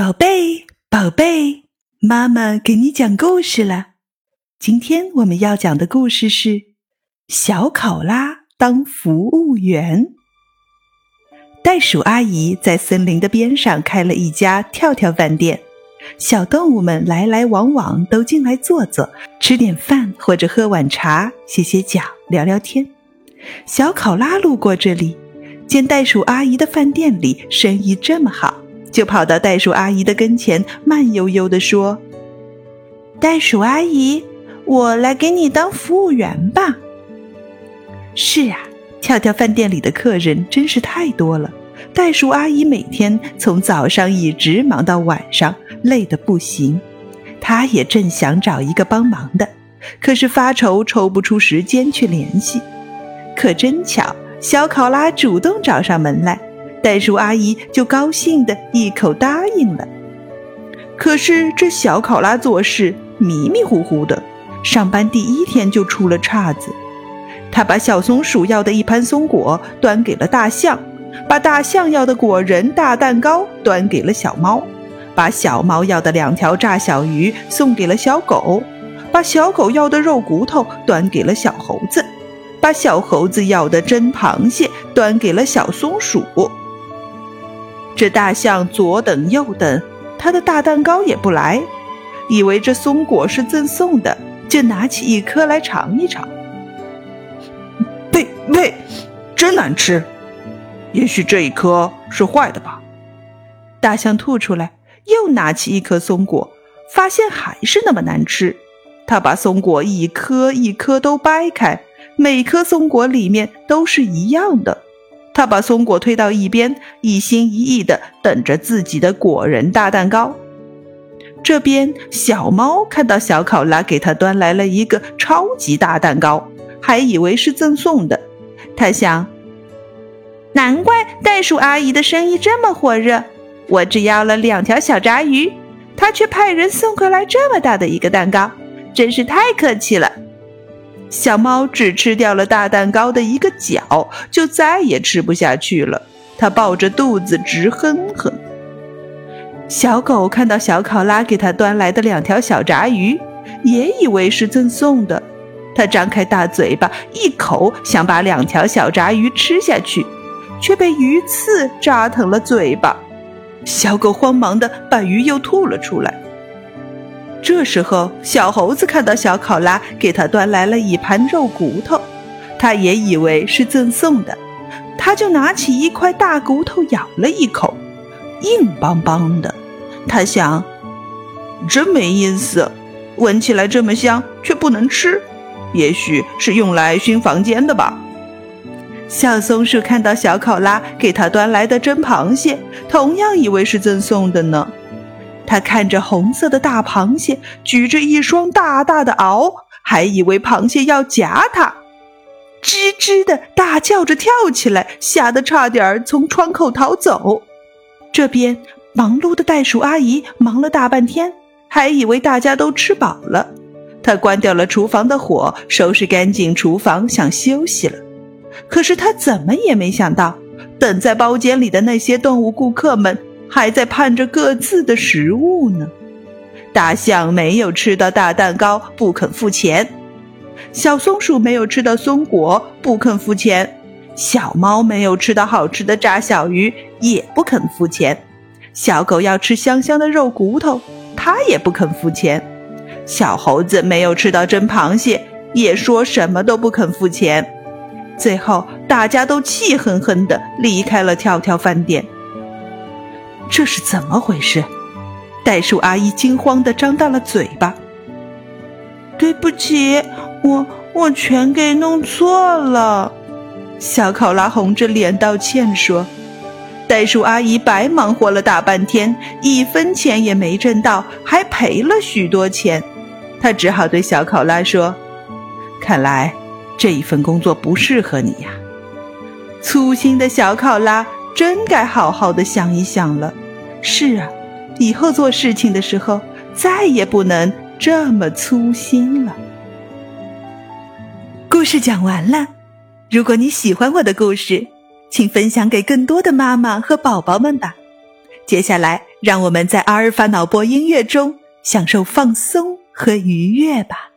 宝贝，宝贝，妈妈给你讲故事了。今天我们要讲的故事是《小考拉当服务员》。袋鼠阿姨在森林的边上开了一家跳跳饭店，小动物们来来往往都进来坐坐，吃点饭或者喝碗茶，歇歇脚，聊聊天。小考拉路过这里，见袋鼠阿姨的饭店里生意这么好。就跑到袋鼠阿姨的跟前，慢悠悠地说：“袋鼠阿姨，我来给你当服务员吧。”是啊，跳跳饭店里的客人真是太多了。袋鼠阿姨每天从早上一直忙到晚上，累得不行。她也正想找一个帮忙的，可是发愁抽不出时间去联系。可真巧，小考拉主动找上门来。袋鼠阿姨就高兴的一口答应了。可是这小考拉做事迷迷糊糊的，上班第一天就出了岔子。他把小松鼠要的一盘松果端给了大象，把大象要的果仁大蛋糕端给了小猫，把小猫要的两条炸小鱼送给了小狗，把小狗要的肉骨头端给了小猴子，把小猴子要的蒸螃蟹端给了小松鼠。这大象左等右等，他的大蛋糕也不来，以为这松果是赠送的，就拿起一颗来尝一尝。呸呸，真难吃！也许这一颗是坏的吧？大象吐出来，又拿起一颗松果，发现还是那么难吃。他把松果一颗一颗都掰开，每颗松果里面都是一样的。他把松果推到一边，一心一意地等着自己的果仁大蛋糕。这边，小猫看到小考拉给他端来了一个超级大蛋糕，还以为是赠送的。他想：难怪袋鼠阿姨的生意这么火热。我只要了两条小炸鱼，她却派人送过来这么大的一个蛋糕，真是太客气了。小猫只吃掉了大蛋糕的一个角，就再也吃不下去了。它抱着肚子直哼哼。小狗看到小考拉给它端来的两条小炸鱼，也以为是赠送的。它张开大嘴巴，一口想把两条小炸鱼吃下去，却被鱼刺扎疼了嘴巴。小狗慌忙地把鱼又吐了出来。这时候，小猴子看到小考拉给他端来了一盘肉骨头，他也以为是赠送的，他就拿起一块大骨头咬了一口，硬邦邦的。他想，真没意思，闻起来这么香，却不能吃，也许是用来熏房间的吧。小松鼠看到小考拉给他端来的蒸螃蟹，同样以为是赠送的呢。他看着红色的大螃蟹，举着一双大大的螯，还以为螃蟹要夹他，吱吱的大叫着跳起来，吓得差点从窗口逃走。这边忙碌的袋鼠阿姨忙了大半天，还以为大家都吃饱了，她关掉了厨房的火，收拾干净厨房，想休息了。可是她怎么也没想到，等在包间里的那些动物顾客们。还在盼着各自的食物呢。大象没有吃到大蛋糕，不肯付钱；小松鼠没有吃到松果，不肯付钱；小猫没有吃到好吃的炸小鱼，也不肯付钱；小狗要吃香香的肉骨头，它也不肯付钱；小猴子没有吃到蒸螃蟹，也说什么都不肯付钱。最后，大家都气哼哼地离开了跳跳饭店。这是怎么回事？袋鼠阿姨惊慌地张大了嘴巴。对不起，我我全给弄错了。小考拉红着脸道歉说：“袋鼠阿姨白忙活了大半天，一分钱也没挣到，还赔了许多钱。”她只好对小考拉说：“看来这一份工作不适合你呀。”粗心的小考拉。真该好好的想一想了。是啊，以后做事情的时候再也不能这么粗心了。故事讲完了，如果你喜欢我的故事，请分享给更多的妈妈和宝宝们吧。接下来让我们在阿尔法脑波音乐中享受放松和愉悦吧。